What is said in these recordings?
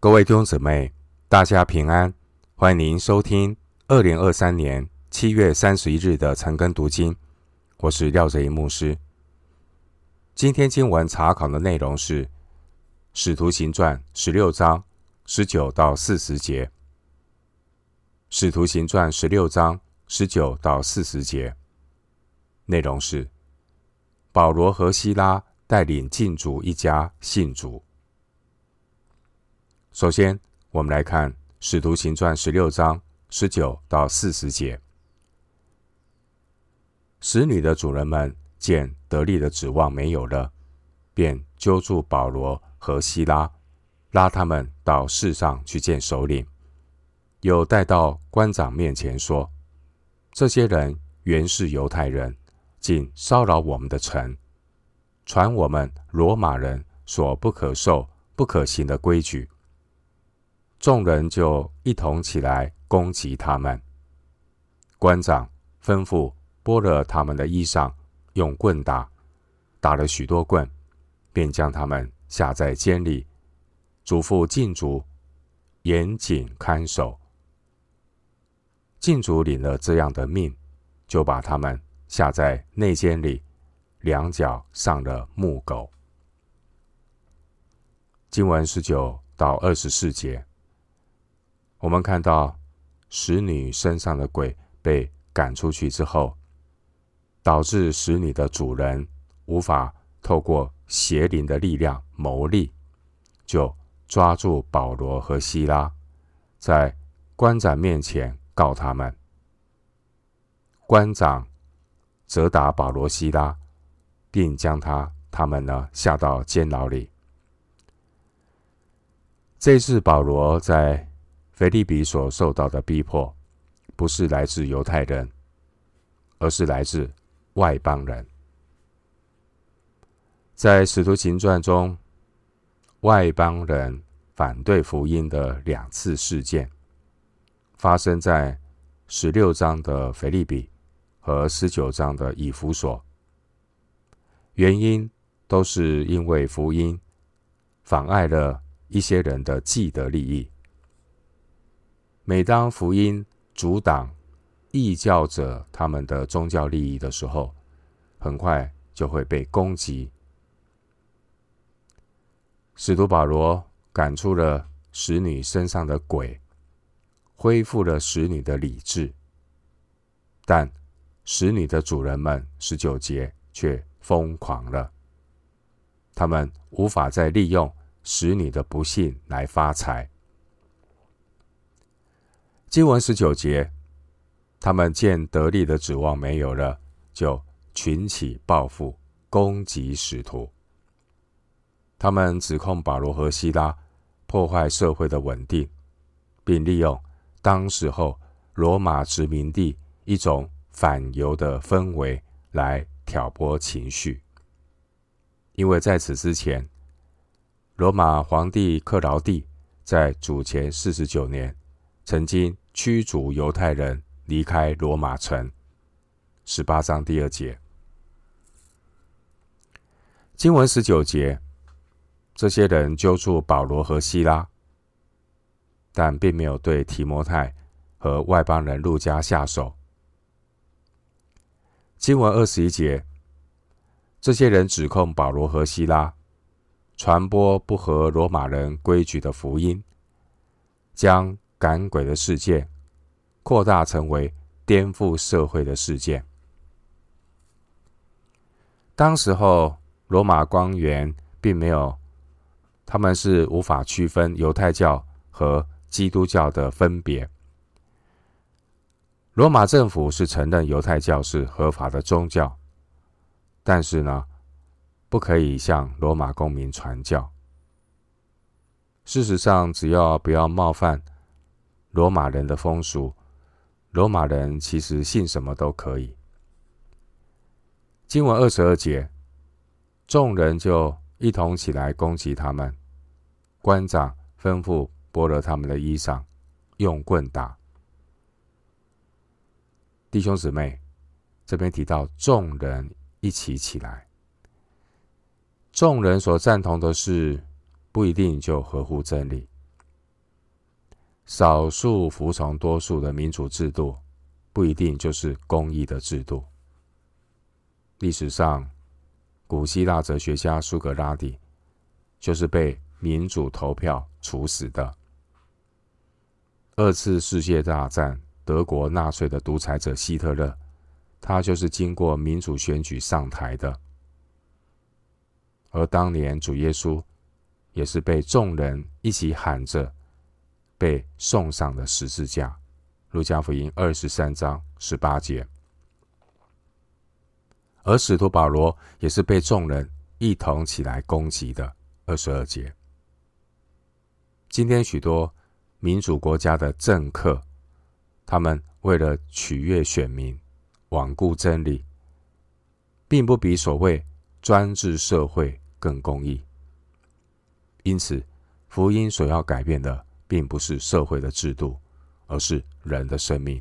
各位弟兄姊妹，大家平安！欢迎您收听二零二三年七月三十一日的晨更读经。我是廖哲一牧师。今天经文查考的内容是《使徒行传》十六章十九到四十节，《使徒行传》十六章十九到四十节内容是保罗和西拉带领禁主一家信主。首先，我们来看《使徒行传》十六章十九到四十节。使女的主人们见得力的指望没有了，便揪住保罗和西拉，拉他们到市上去见首领，又带到官长面前说：“这些人原是犹太人，竟骚扰我们的城，传我们罗马人所不可受、不可行的规矩。”众人就一同起来攻击他们。官长吩咐剥了他们的衣裳，用棍打，打了许多棍，便将他们下在监里，嘱咐禁足严谨看守。禁足领了这样的命，就把他们下在内监里，两脚上了木狗。经文十九到二十四节。我们看到使女身上的鬼被赶出去之后，导致使女的主人无法透过邪灵的力量牟利，就抓住保罗和希拉，在官长面前告他们。官长责打保罗、希拉，并将他他们呢下到监牢里。这次保罗在腓立比所受到的逼迫，不是来自犹太人，而是来自外邦人。在使徒行传中，外邦人反对福音的两次事件，发生在十六章的腓立比和十九章的以弗所。原因都是因为福音妨碍了一些人的既得利益。每当福音阻挡异教者他们的宗教利益的时候，很快就会被攻击。使徒保罗赶出了使女身上的鬼，恢复了使女的理智，但使女的主人们十九节却疯狂了，他们无法再利用使女的不幸来发财。经文十九节，他们见得力的指望没有了，就群起报复，攻击使徒。他们指控保罗和西拉破坏社会的稳定，并利用当时候罗马殖民地一种反犹的氛围来挑拨情绪。因为在此之前，罗马皇帝克劳地在主前四十九年。曾经驱逐犹太人离开罗马城。十八章第二节，经文十九节，这些人揪住保罗和希拉，但并没有对提摩太和外邦人路加下手。经文二十一节，这些人指控保罗和希拉传播不合罗马人规矩的福音，将。赶鬼的事件扩大成为颠覆社会的事件。当时候，罗马官员并没有，他们是无法区分犹太教和基督教的分别。罗马政府是承认犹太教是合法的宗教，但是呢，不可以向罗马公民传教。事实上，只要不要冒犯。罗马人的风俗，罗马人其实信什么都可以。经文二十二节，众人就一同起来攻击他们。官长吩咐剥了他们的衣裳，用棍打。弟兄姊妹，这边提到众人一起起来，众人所赞同的事不一定就合乎真理。少数服从多数的民主制度，不一定就是公义的制度。历史上，古希腊哲学家苏格拉底就是被民主投票处死的。二次世界大战，德国纳粹的独裁者希特勒，他就是经过民主选举上台的。而当年主耶稣，也是被众人一起喊着。被送上了十字架，《路加福音》二十三章十八节。而使徒保罗也是被众人一同起来攻击的，二十二节。今天许多民主国家的政客，他们为了取悦选民、罔顾真理，并不比所谓专制社会更公义。因此，福音所要改变的。并不是社会的制度，而是人的生命。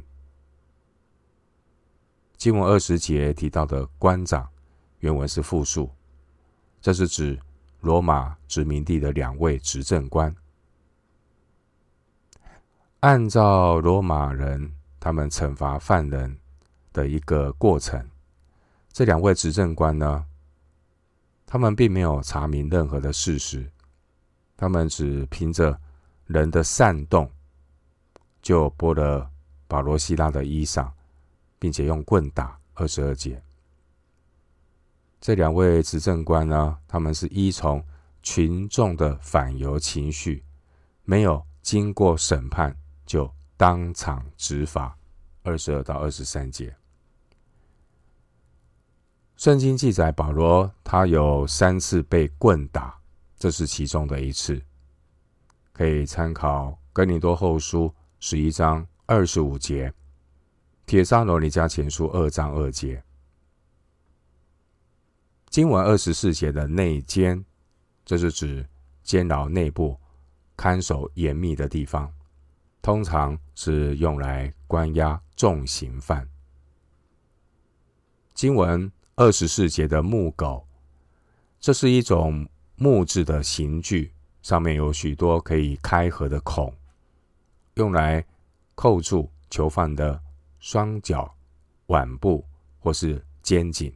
经文二十节提到的官长，原文是复数，这是指罗马殖民地的两位执政官。按照罗马人他们惩罚犯人的一个过程，这两位执政官呢，他们并没有查明任何的事实，他们只凭着。人的煽动，就剥了保罗、西拉的衣裳，并且用棍打。二十二节，这两位执政官呢，他们是依从群众的反犹情绪，没有经过审判就当场执法。二十二到二十三节，圣经记载保罗他有三次被棍打，这是其中的一次。可以参考《哥林多后书》十一章二十五节，《帖撒罗尼迦前书》二章二节。经文二十四节的内监，这是指监牢内部看守严密的地方，通常是用来关押重刑犯。经文二十四节的木狗，这是一种木质的刑具。上面有许多可以开合的孔，用来扣住囚犯的双脚、腕部或是肩颈。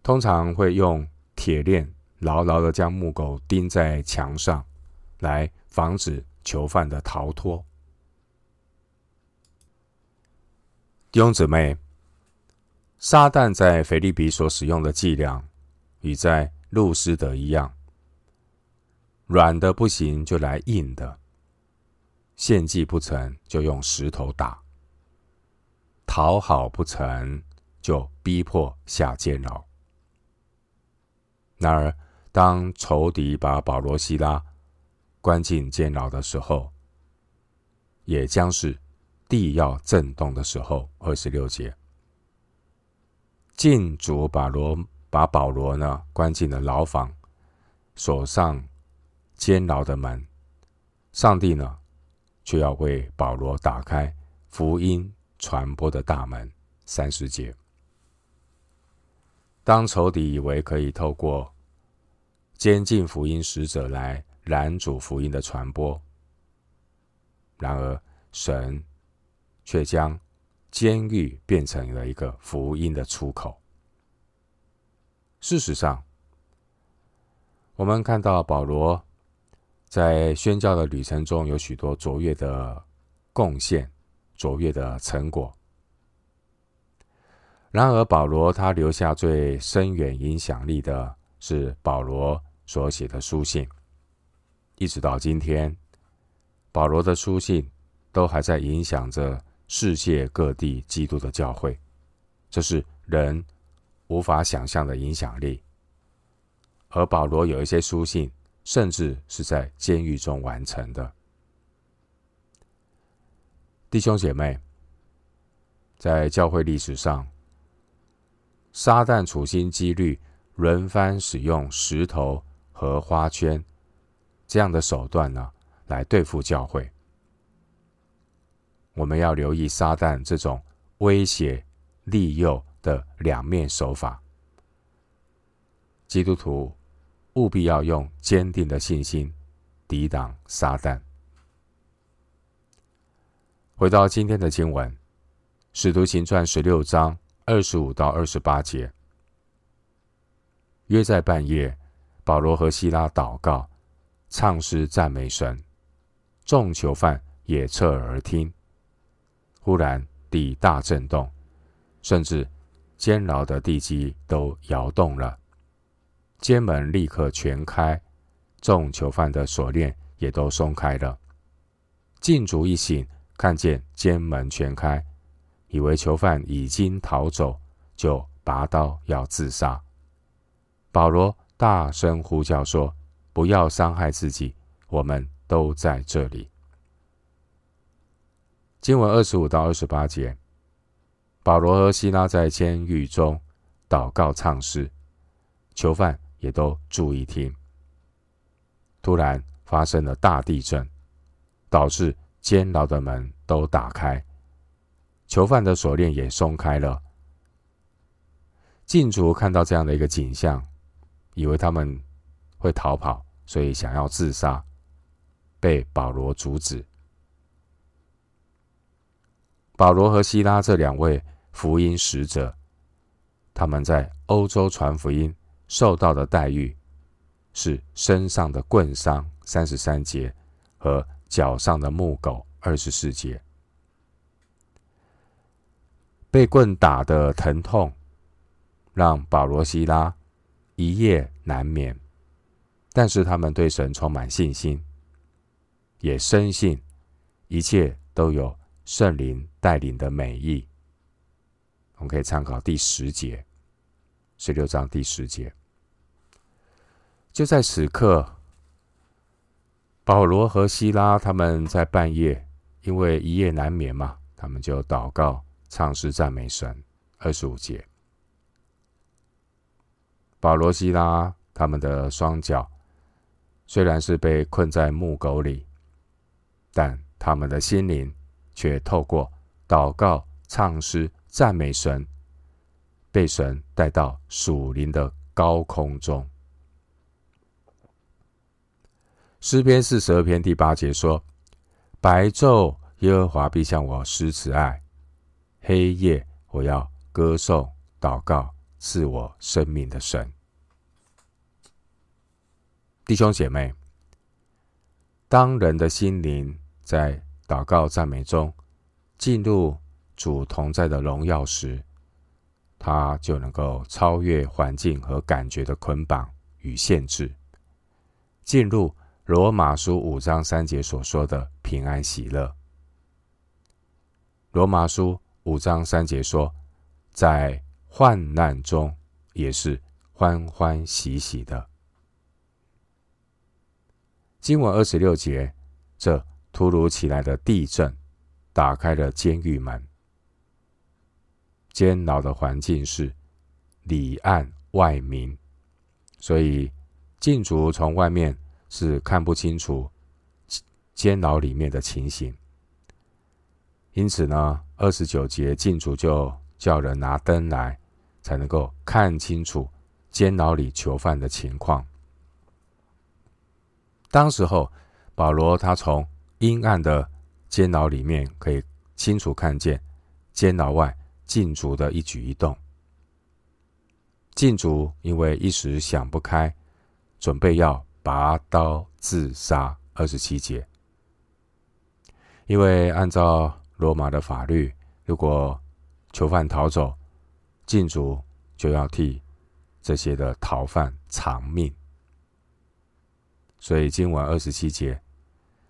通常会用铁链牢牢的将木狗钉在墙上，来防止囚犯的逃脱。弟兄姊妹，撒旦在腓立比所使用的伎俩，与在路斯德一样。软的不行，就来硬的；献祭不成，就用石头打；讨好不成，就逼迫下监牢。然而，当仇敌把保罗、西拉关进监牢的时候，也将是地要震动的时候。二十六节，禁主把罗把保罗呢关进了牢房，锁上。监牢的门，上帝呢，却要为保罗打开福音传播的大门。三十节，当仇敌以为可以透过监禁福音使者来拦阻福音的传播，然而神却将监狱变成了一个福音的出口。事实上，我们看到保罗。在宣教的旅程中，有许多卓越的贡献、卓越的成果。然而，保罗他留下最深远影响力的是保罗所写的书信，一直到今天，保罗的书信都还在影响着世界各地基督的教会，这是人无法想象的影响力。而保罗有一些书信。甚至是在监狱中完成的。弟兄姐妹，在教会历史上，撒旦处心积虑、轮番使用石头和花圈这样的手段呢，来对付教会。我们要留意撒旦这种威胁、利诱的两面手法。基督徒。务必要用坚定的信心抵挡撒旦。回到今天的经文，《使徒行传》十六章二十五到二十八节。约在半夜，保罗和西拉祷告，唱诗赞美神，众囚犯也侧耳而听。忽然地大震动，甚至监牢的地基都摇动了，监门立刻全开，众囚犯的锁链也都松开了。禁卒一醒，看见监门全开，以为囚犯已经逃走，就拔刀要自杀。保罗大声呼叫说：“不要伤害自己，我们都在这里。”经文二十五到二十八节，保罗和西拉在监狱中祷告唱诗，囚犯也都注意听。突然发生了大地震，导致监牢的门都打开，囚犯的锁链也松开了。禁卒看到这样的一个景象，以为他们会逃跑，所以想要自杀，被保罗阻止。保罗和西拉这两位福音使者，他们在欧洲传福音受到的待遇，是身上的棍伤三十三节和脚上的木狗二十四节，被棍打的疼痛，让保罗、西拉一夜难眠。但是他们对神充满信心，也深信一切都有圣灵带领的美意。我们可以参考第十节，十六章第十节。就在此刻。保罗和希拉他们在半夜，因为一夜难眠嘛，他们就祷告、唱诗、赞美神。二十五节，保罗、希拉他们的双脚虽然是被困在木狗里，但他们的心灵却透过祷告、唱诗、赞美神，被神带到属灵的高空中。诗篇四十二篇第八节说：“白昼耶和华必向我施慈爱，黑夜我要歌颂祷告赐我生命的神。”弟兄姐妹，当人的心灵在祷告赞美中进入主同在的荣耀时，他就能够超越环境和感觉的捆绑与限制，进入。罗马书五章三节所说的平安喜乐。罗马书五章三节说，在患难中也是欢欢喜喜的。经文二十六节，这突如其来的地震打开了监狱门。监牢的环境是里暗外明，所以禁卒从外面。是看不清楚监牢里面的情形，因此呢，二十九节禁卒就叫人拿灯来，才能够看清楚监牢里囚犯的情况。当时候，保罗他从阴暗的监牢里面可以清楚看见监牢外禁卒的一举一动。禁卒因为一时想不开，准备要。拔刀自杀，二十七节。因为按照罗马的法律，如果囚犯逃走，禁卒就要替这些的逃犯偿命。所以经文二十七节，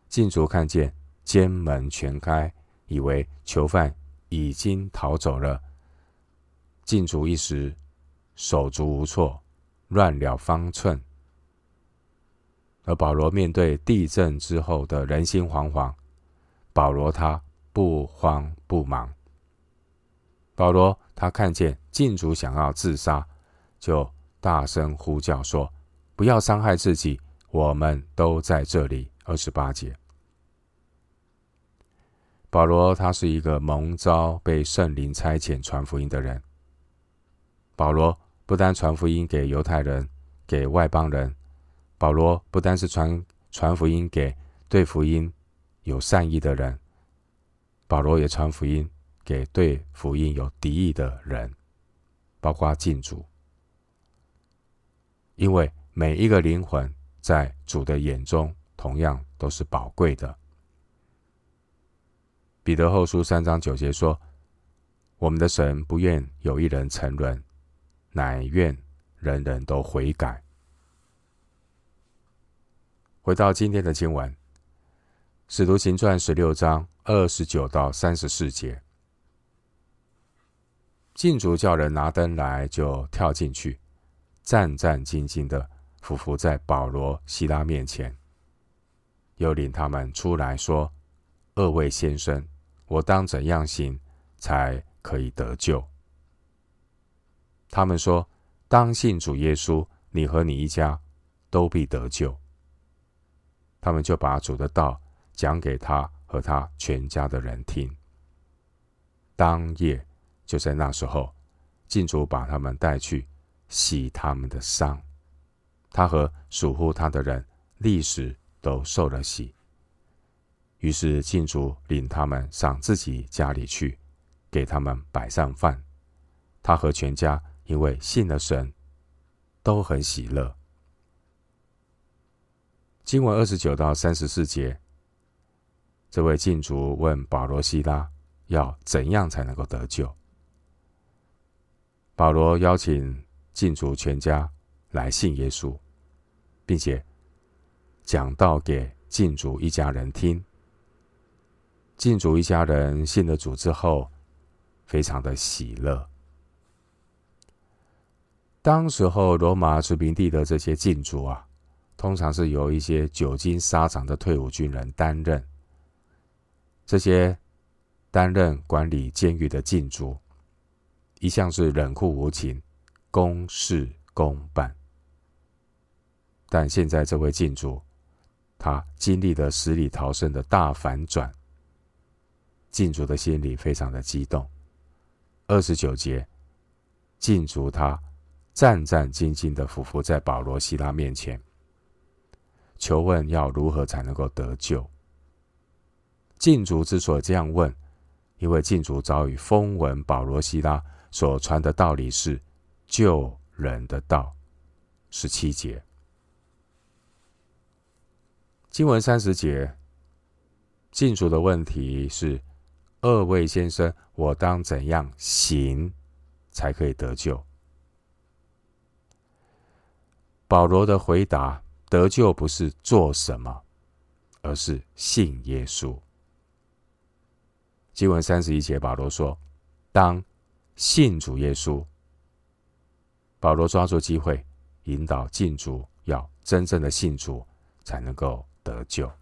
禁卒看见监门全开，以为囚犯已经逃走了，禁卒一时手足无措，乱了方寸。而保罗面对地震之后的人心惶惶，保罗他不慌不忙。保罗他看见禁主想要自杀，就大声呼叫说：“不要伤害自己，我们都在这里。”二十八节。保罗他是一个蒙召被圣灵差遣传福音的人。保罗不单传福音给犹太人，给外邦人。保罗不单是传传福音给对福音有善意的人，保罗也传福音给对福音有敌意的人，包括禁主，因为每一个灵魂在主的眼中同样都是宝贵的。彼得后书三章九节说：“我们的神不愿有一人沉沦，乃愿人人都悔改。”回到今天的经文，《使徒行传》十六章二十九到三十四节，禁主叫人拿灯来，就跳进去，战战兢兢的俯伏在保罗、西拉面前，又领他们出来说：“二位先生，我当怎样行才可以得救？”他们说：“当信主耶稣，你和你一家都必得救。”他们就把主的道讲给他和他全家的人听。当夜就在那时候，郡主把他们带去洗他们的伤，他和属乎他的人立时都受了洗。于是郡主领他们上自己家里去，给他们摆上饭。他和全家因为信了神，都很喜乐。经文二十九到三十四节，这位禁主问保罗、西拉要怎样才能够得救。保罗邀请禁主全家来信耶稣，并且讲道给禁主一家人听。禁主一家人信了主之后，非常的喜乐。当时候罗马殖民地的这些禁主啊。通常是由一些久经沙场的退伍军人担任。这些担任管理监狱的禁足，一向是冷酷无情、公事公办。但现在这位禁主，他经历了死里逃生的大反转，禁主的心里非常的激动。二十九节，禁足他战战兢兢的俯伏在保罗、西拉面前。求问要如何才能够得救？禁主之所以这样问，因为禁主早已风闻保罗、希拉所传的道理是救人的道。十七节，经文三十节，禁主的问题是：二位先生，我当怎样行才可以得救？保罗的回答。得救不是做什么，而是信耶稣。经文三十一节，保罗说：“当信主耶稣。”保罗抓住机会，引导禁主要真正的信主，才能够得救。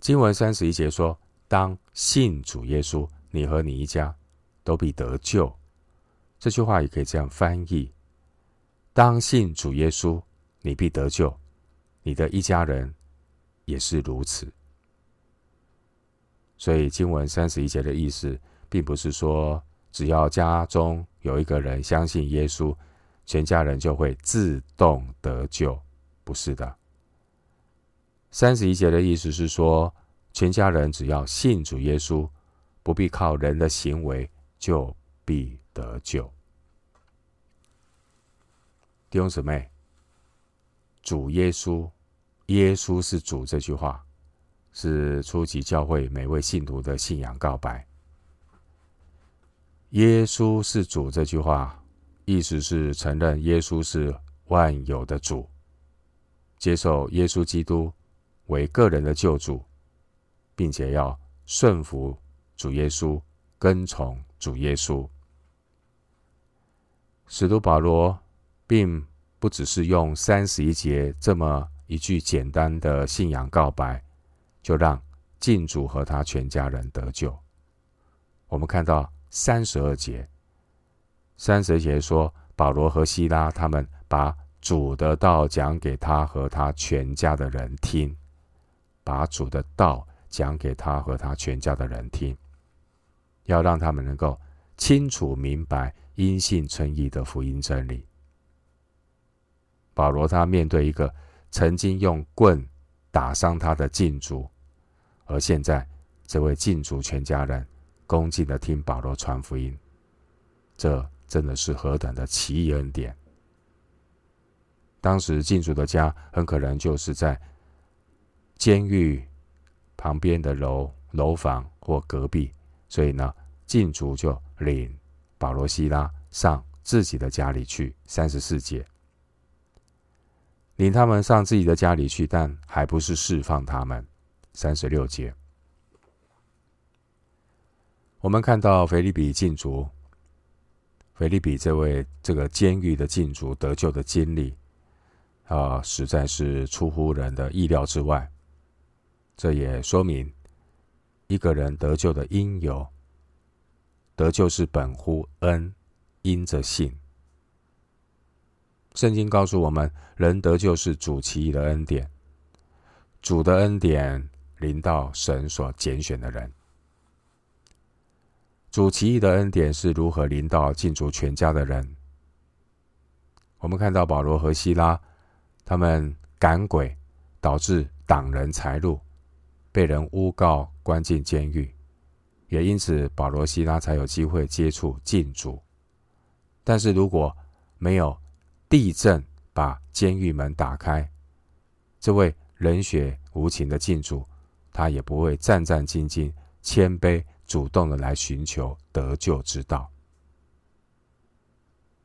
经文三十一节说：“当信主耶稣，你和你一家都必得救。”这句话也可以这样翻译。当信主耶稣，你必得救，你的一家人也是如此。所以经文三十一节的意思，并不是说只要家中有一个人相信耶稣，全家人就会自动得救，不是的。三十一节的意思是说，全家人只要信主耶稣，不必靠人的行为，就必得救。弟兄姊妹，主耶稣，耶稣是主这句话，是初级教会每位信徒的信仰告白。耶稣是主这句话，意思是承认耶稣是万有的主，接受耶稣基督为个人的救主，并且要顺服主耶稣，跟从主耶稣。使徒保罗。并不只是用三十一节这么一句简单的信仰告白，就让敬主和他全家人得救。我们看到三十二节，三十二节说，保罗和希拉他们把主的道讲给他和他全家的人听，把主的道讲给他和他全家的人听，要让他们能够清楚明白因信称义的福音真理。保罗他面对一个曾经用棍打伤他的禁主，而现在这位禁足全家人恭敬的听保罗传福音，这真的是何等的奇异恩典！当时禁足的家很可能就是在监狱旁边的楼楼房或隔壁，所以呢，禁足就领保罗、西拉上自己的家里去。三十四节。领他们上自己的家里去，但还不是释放他们。三十六节，我们看到腓立比禁足，腓利比这位这个监狱的禁足得救的经历，啊，实在是出乎人的意料之外。这也说明一个人得救的因由，得救是本乎恩，因着信。圣经告诉我们，人得救是主奇异的恩典，主的恩典临到神所拣选的人。主奇异的恩典是如何临到禁足全家的人？我们看到保罗和希拉，他们赶鬼，导致挡人财路，被人诬告关进监狱，也因此保罗、希拉才有机会接触禁足。但是如果没有，地震把监狱门打开，这位冷血无情的禁主，他也不会战战兢兢、谦卑主动的来寻求得救之道。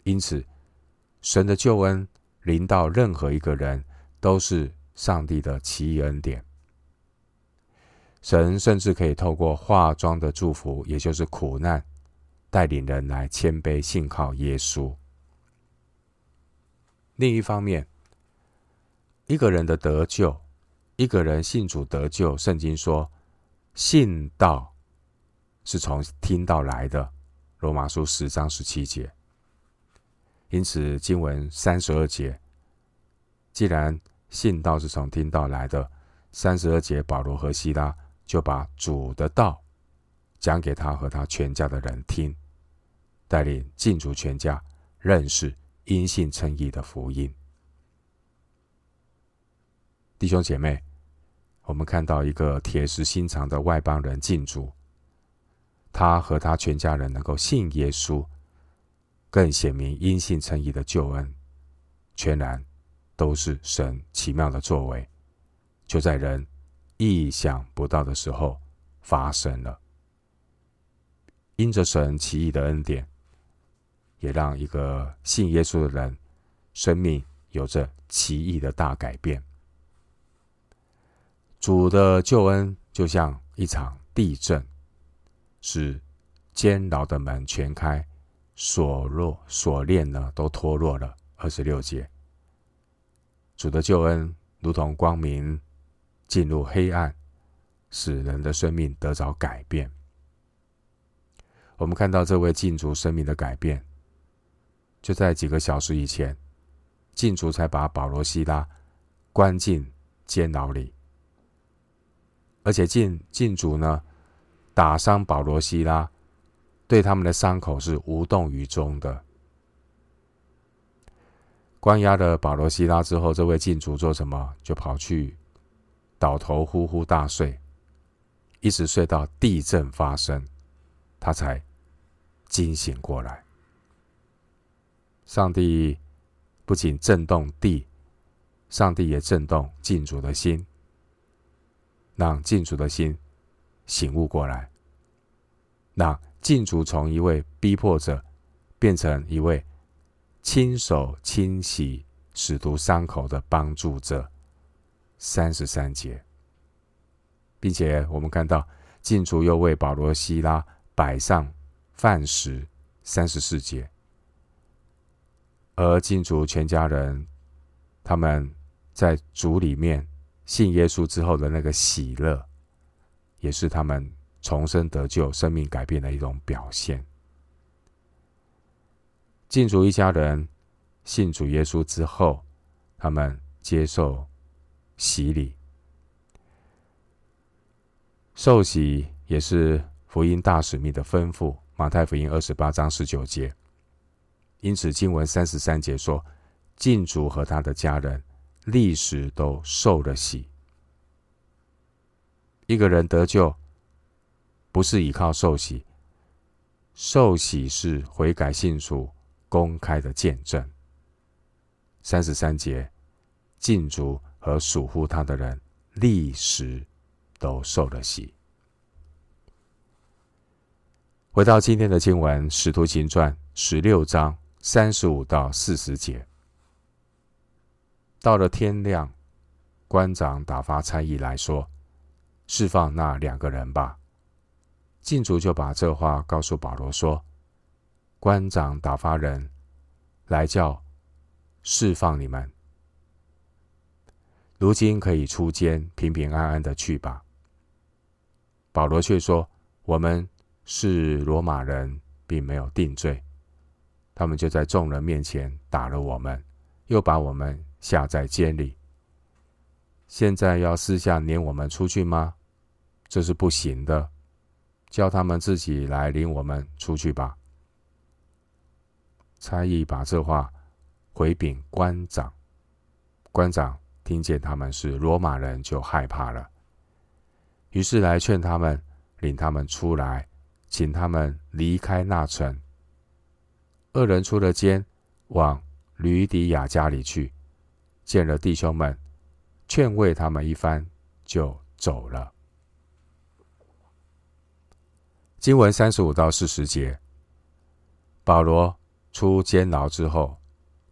因此，神的救恩临到任何一个人，都是上帝的奇异恩典。神甚至可以透过化妆的祝福，也就是苦难，带领人来谦卑信靠耶稣。另一方面，一个人的得救，一个人信主得救，圣经说，信道是从听到来的，罗马书十章十七节。因此，经文三十二节，既然信道是从听到来的，三十二节，保罗和西拉就把主的道讲给他和他全家的人听，带领禁足全家认识。因信称义的福音，弟兄姐妹，我们看到一个铁石心肠的外邦人进主，他和他全家人能够信耶稣，更显明因信称义的救恩，全然都是神奇妙的作为，就在人意想不到的时候发生了，因着神奇异的恩典。也让一个信耶稣的人生命有着奇异的大改变。主的救恩就像一场地震，使监牢的门全开，锁落锁链呢都脱落了。二十六节，主的救恩如同光明进入黑暗，使人的生命得着改变。我们看到这位禁足生命的改变。就在几个小时以前，禁足才把保罗、西拉关进监牢里，而且禁禁足呢，打伤保罗、西拉，对他们的伤口是无动于衷的。关押了保罗、西拉之后，这位禁足做什么？就跑去倒头呼呼大睡，一直睡到地震发生，他才惊醒过来。上帝不仅震动地，上帝也震动禁主的心，让禁主的心醒悟过来，让禁足从一位逼迫者变成一位亲手清洗使徒伤口的帮助者。三十三节，并且我们看到禁足又为保罗、西拉摆上饭食。三十四节。而禁足全家人，他们在主里面信耶稣之后的那个喜乐，也是他们重生得救、生命改变的一种表现。禁足一家人信主耶稣之后，他们接受洗礼，受洗也是福音大使命的吩咐。马太福音二十八章十九节。因此，经文三十三节说，禁足和他的家人立时都受了洗。一个人得救，不是依靠受洗，受洗是悔改信主公开的见证。三十三节，禁足和属乎他的人立时都受了洗。回到今天的经文，《使徒行传》十六章三十五到四十节。到了天亮，官长打发差役来说：“释放那两个人吧。”禁足就把这话告诉保罗说：“官长打发人来叫释放你们，如今可以出监，平平安安的去吧。”保罗却说：“我们是罗马人，并没有定罪。他们就在众人面前打了我们，又把我们下在监里。现在要私下撵我们出去吗？这是不行的。”叫他们自己来领我们出去吧。差役把这话回禀官长，官长听见他们是罗马人，就害怕了，于是来劝他们，领他们出来，请他们离开那城。二人出了监，往吕底亚家里去，见了弟兄们，劝慰他们一番，就走了。经文三十五到四十节，保罗出监牢之后，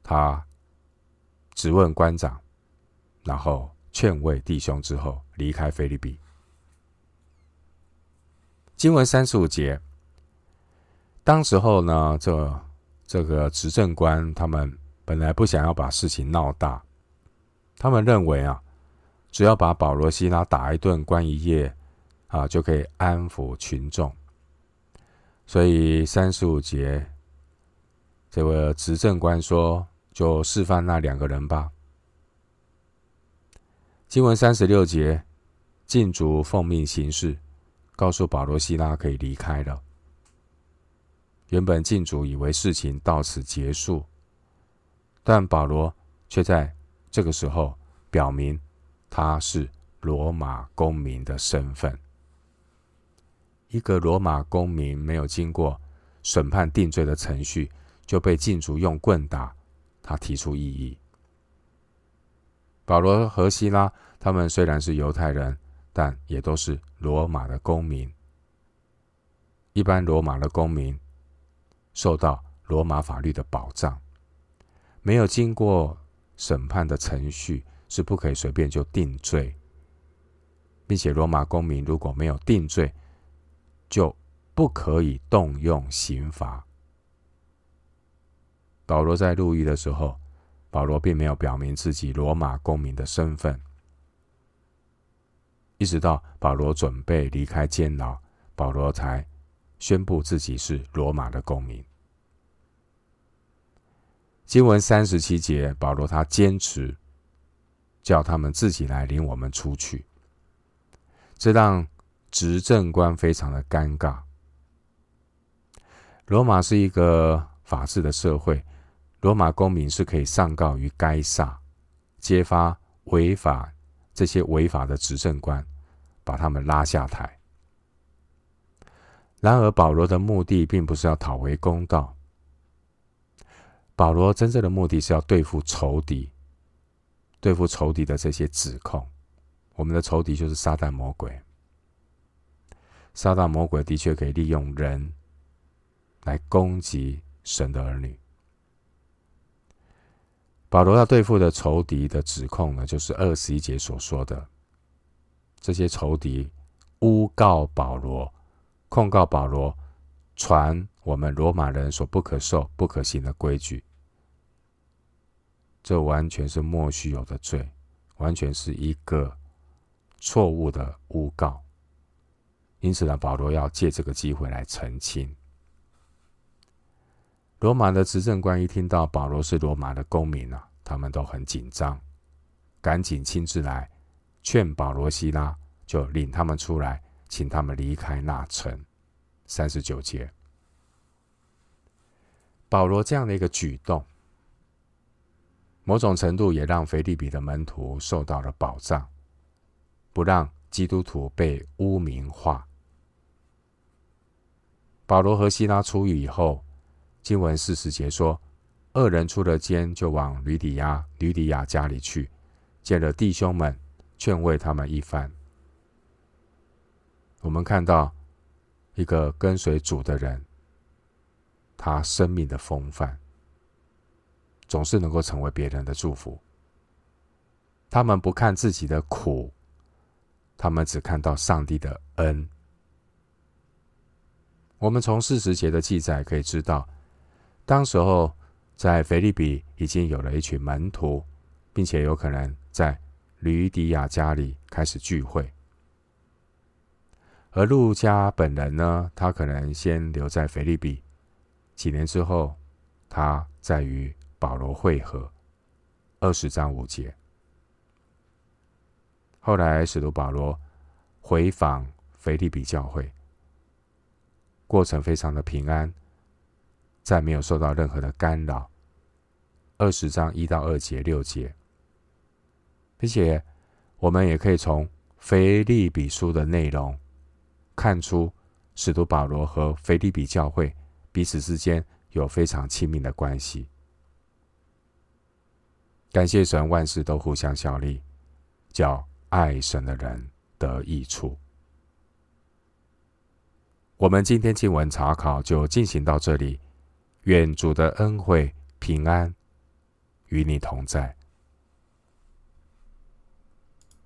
他质问官长，然后劝慰弟兄之后，离开腓立比。经文三十五节，当时候呢，这这个执政官他们本来不想要把事情闹大，他们认为啊，只要把保罗、西拉打一顿、关一夜啊，就可以安抚群众。所以三十五节，这位执政官说：“就释放那两个人吧。”经文三十六节，禁足奉命行事，告诉保罗、西拉可以离开了。原本禁主以为事情到此结束，但保罗却在这个时候表明他是罗马公民的身份。一个罗马公民没有经过审判定罪的程序，就被禁足用棍打，他提出异议。保罗和西拉他们虽然是犹太人，但也都是罗马的公民。一般罗马的公民受到罗马法律的保障，没有经过审判的程序是不可以随便就定罪，并且罗马公民如果没有定罪，就不可以动用刑罚。保罗在入狱的时候，保罗并没有表明自己罗马公民的身份，一直到保罗准备离开监牢，保罗才宣布自己是罗马的公民。经文三十七节，保罗他坚持叫他们自己来领我们出去，这让。执政官非常的尴尬。罗马是一个法治的社会，罗马公民是可以上告于该撒，揭发违法这些违法的执政官，把他们拉下台。然而，保罗的目的并不是要讨回公道，保罗真正的目的是要对付仇敌，对付仇敌的这些指控。我们的仇敌就是撒旦魔鬼。撒旦魔鬼的确可以利用人来攻击神的儿女。保罗要对付的仇敌的指控呢，就是二十一节所说的，这些仇敌诬告保罗，控告保罗传我们罗马人所不可受、不可行的规矩，这完全是莫须有的罪，完全是一个错误的诬告。因此呢，保罗要借这个机会来澄清。罗马的执政官一听到保罗是罗马的公民啊，他们都很紧张，赶紧亲自来劝保罗、西拉，就领他们出来，请他们离开那城。三十九节，保罗这样的一个举动，某种程度也让腓利比的门徒受到了保障，不让基督徒被污名化。保罗和西拉出狱以后，经文四十节说，二人出了监，就往吕底亚、吕底亚家里去，见了弟兄们，劝慰他们一番。我们看到一个跟随主的人，他生命的风范，总是能够成为别人的祝福。他们不看自己的苦，他们只看到上帝的恩。我们从四十节的记载可以知道，当时候在腓立比已经有了一群门徒，并且有可能在吕底亚家里开始聚会。而路加本人呢，他可能先留在腓立比，几年之后，他再与保罗会合。二十章五节。后来使徒保罗回访腓立比教会。过程非常的平安，再没有受到任何的干扰。二十章一到二节六节，并且我们也可以从腓立比书的内容看出，使徒保罗和腓立比教会彼此之间有非常亲密的关系。感谢神，万事都互相效力，叫爱神的人得益处。我们今天经文查考就进行到这里，愿主的恩惠平安与你同在。